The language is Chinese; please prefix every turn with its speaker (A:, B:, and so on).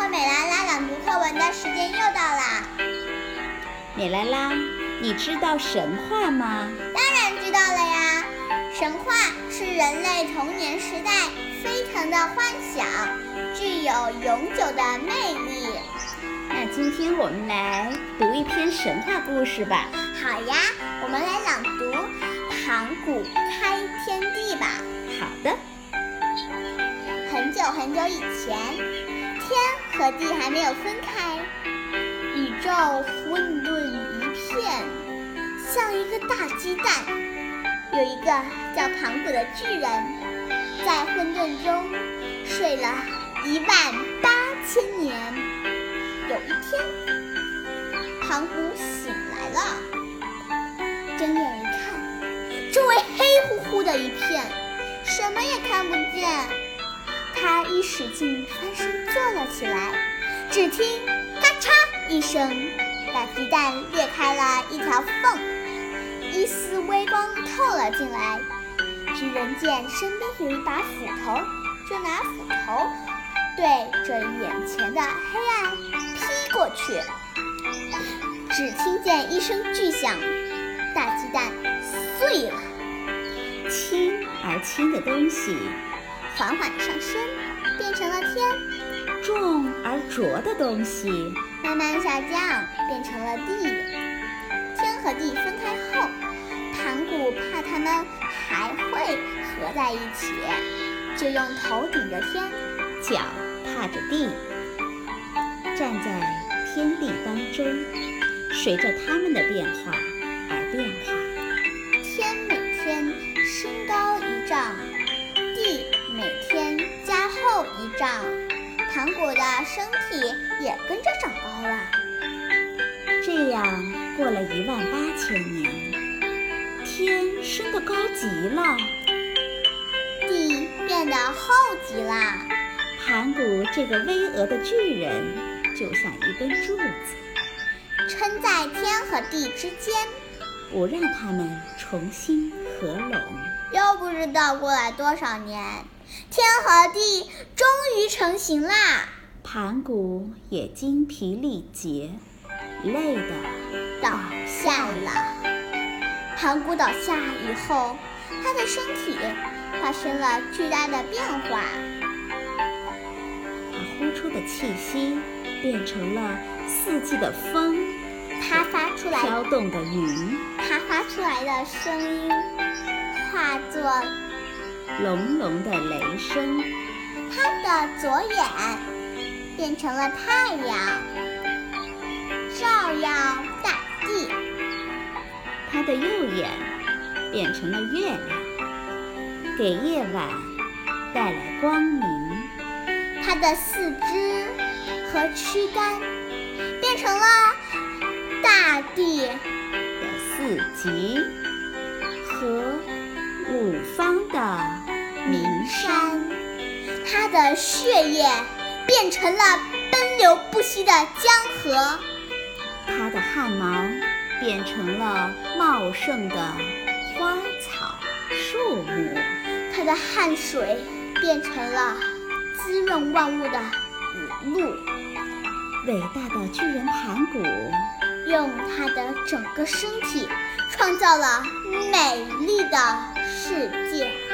A: 和美拉拉朗读课文的时间又到啦！
B: 美拉拉，你知道神话吗？
A: 当然知道了呀！神话是人类童年时代飞腾的幻想，具有永久的魅力。
B: 那今天我们来读一篇神话故事吧。
A: 好呀，我们来朗读《盘古开天地》吧。
B: 好的。
A: 很久很久以前，天和地还没有分开，宇宙混沌一片，像一个大鸡蛋。有一个叫盘古的巨人，在混沌中睡了一万八千年。有一天，盘古醒来了，睁眼一看，周围黑乎乎的一片，什么也看不见。他一使劲翻身坐了起来，只听“咔嚓”一声，大鸡蛋裂开了一条缝，一丝微光透了进来。巨人见身边有一把斧头，就拿斧头对着眼前的黑暗劈过去。只听见一声巨响，大鸡蛋碎了。
B: 轻而轻的东西。
A: 缓缓上升，变成了天；
B: 重而浊的东西
A: 慢慢下降，变成了地。天和地分开后，盘古怕它们还会合在一起，就用头顶着天，
B: 脚踏着地，站在天地当中，随着它们的变化
A: 一丈，盘古的身体也跟着长高了。
B: 这样过了一万八千年，天升得高极了，
A: 地变得厚极了。
B: 盘古这个巍峨的巨人，就像一根柱子，
A: 撑在天和地之间，
B: 不让他们重新合拢。
A: 又不知道过了多少年。天和地终于成型啦！
B: 盘古也精疲力竭，累的
A: 倒下了。盘古倒下以后，他的身体发生了巨大的变化。
B: 他呼出的气息变成了四季的风，
A: 他发出来
B: 飘动的云，
A: 他发出来的声音化作。
B: 隆隆的雷声，
A: 他的左眼变成了太阳，照耀大地；
B: 他的右眼变成了月亮，给夜晚带来光明；
A: 他的四肢和躯干变成了大地。
B: 的四极和五方的。名山，
A: 他的血液变成了奔流不息的江河；
B: 他的汗毛变成了茂盛的花草树木；
A: 他的汗水变成了滋润万物的雨露。
B: 伟大的巨人盘古，
A: 用他的整个身体创造了美丽的世界。